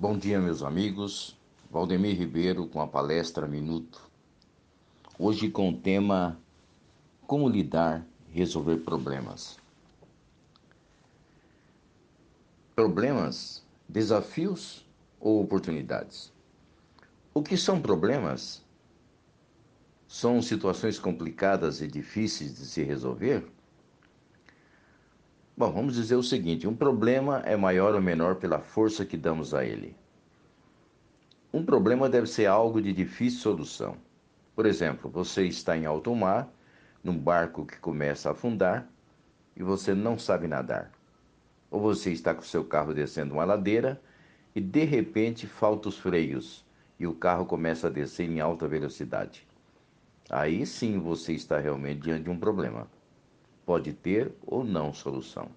Bom dia, meus amigos. Valdemir Ribeiro com a palestra Minuto. Hoje com o tema Como lidar resolver problemas. Problemas, desafios ou oportunidades? O que são problemas? São situações complicadas e difíceis de se resolver? Bom, vamos dizer o seguinte: um problema é maior ou menor pela força que damos a ele. Um problema deve ser algo de difícil solução. Por exemplo, você está em alto mar, num barco que começa a afundar e você não sabe nadar. Ou você está com seu carro descendo uma ladeira e de repente faltam os freios e o carro começa a descer em alta velocidade. Aí sim você está realmente diante de um problema pode ter ou não solução.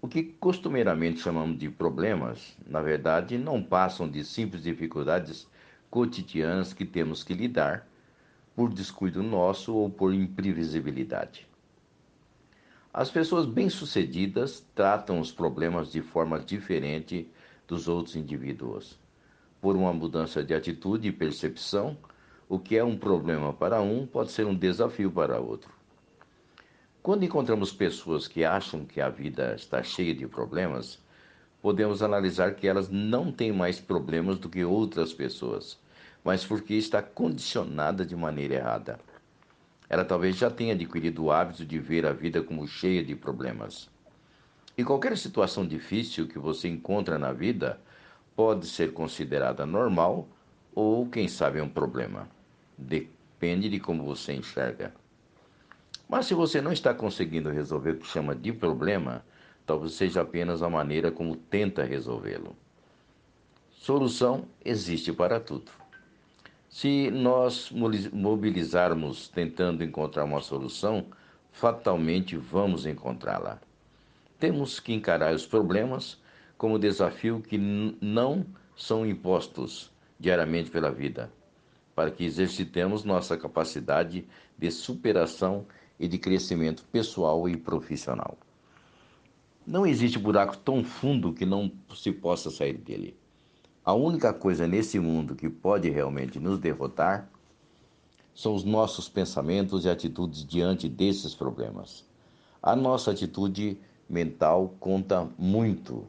O que costumeiramente chamamos de problemas, na verdade, não passam de simples dificuldades cotidianas que temos que lidar por descuido nosso ou por imprevisibilidade. As pessoas bem-sucedidas tratam os problemas de forma diferente dos outros indivíduos. Por uma mudança de atitude e percepção, o que é um problema para um pode ser um desafio para outro. Quando encontramos pessoas que acham que a vida está cheia de problemas, podemos analisar que elas não têm mais problemas do que outras pessoas, mas porque está condicionada de maneira errada. Ela talvez já tenha adquirido o hábito de ver a vida como cheia de problemas. E qualquer situação difícil que você encontra na vida pode ser considerada normal ou, quem sabe, um problema. Depende de como você enxerga. Mas se você não está conseguindo resolver o que chama de problema, talvez seja apenas a maneira como tenta resolvê-lo. Solução existe para tudo. Se nós mobilizarmos tentando encontrar uma solução, fatalmente vamos encontrá-la. Temos que encarar os problemas como desafio que não são impostos diariamente pela vida, para que exercitemos nossa capacidade de superação e de crescimento pessoal e profissional. Não existe buraco tão fundo que não se possa sair dele. A única coisa nesse mundo que pode realmente nos derrotar são os nossos pensamentos e atitudes diante desses problemas. A nossa atitude mental conta muito.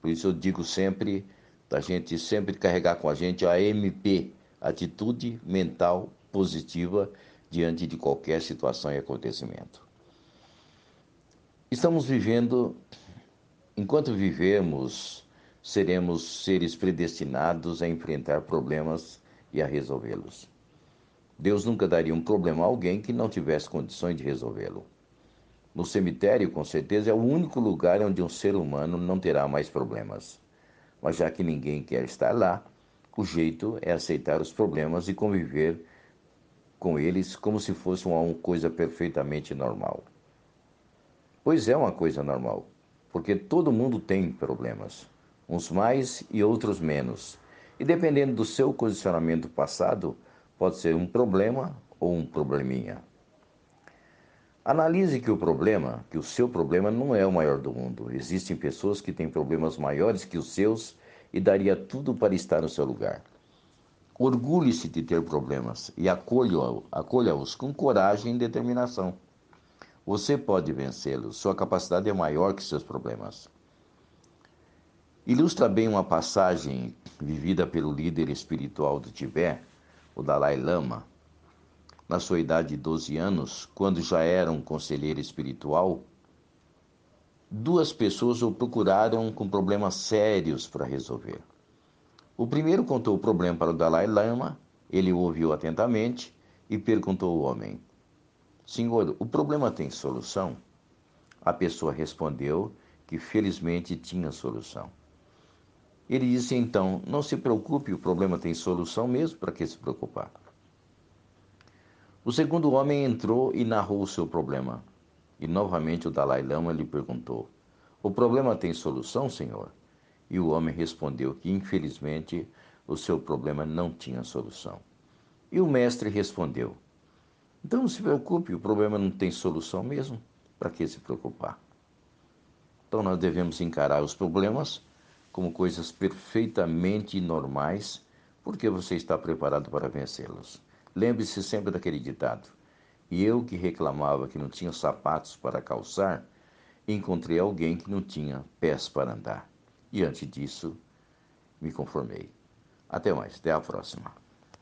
Por isso eu digo sempre, da gente sempre carregar com a gente a MP, atitude mental positiva diante de qualquer situação e acontecimento. Estamos vivendo, enquanto vivemos, seremos seres predestinados a enfrentar problemas e a resolvê-los. Deus nunca daria um problema a alguém que não tivesse condições de resolvê-lo. No cemitério, com certeza, é o único lugar onde um ser humano não terá mais problemas. Mas já que ninguém quer estar lá, o jeito é aceitar os problemas e conviver com eles como se fosse uma coisa perfeitamente normal. Pois é uma coisa normal, porque todo mundo tem problemas, uns mais e outros menos. E dependendo do seu condicionamento passado, pode ser um problema ou um probleminha. Analise que o problema, que o seu problema não é o maior do mundo. Existem pessoas que têm problemas maiores que os seus e daria tudo para estar no seu lugar. Orgulhe-se de ter problemas e acolha-os com coragem e determinação. Você pode vencê-los, sua capacidade é maior que seus problemas. Ilustra bem uma passagem vivida pelo líder espiritual do Tibete, o Dalai Lama, na sua idade de 12 anos, quando já era um conselheiro espiritual, duas pessoas o procuraram com problemas sérios para resolver. O primeiro contou o problema para o Dalai Lama, ele o ouviu atentamente e perguntou ao homem: Senhor, o problema tem solução? A pessoa respondeu que felizmente tinha solução. Ele disse então: Não se preocupe, o problema tem solução mesmo, para que se preocupar? O segundo homem entrou e narrou o seu problema. E novamente o Dalai Lama lhe perguntou: O problema tem solução, senhor? E o homem respondeu que, infelizmente, o seu problema não tinha solução. E o mestre respondeu: Então não se preocupe, o problema não tem solução mesmo. Para que se preocupar? Então nós devemos encarar os problemas como coisas perfeitamente normais, porque você está preparado para vencê-los. Lembre-se sempre daquele ditado. E eu que reclamava que não tinha sapatos para calçar, encontrei alguém que não tinha pés para andar. Diante disso, me conformei. Até mais, até a próxima.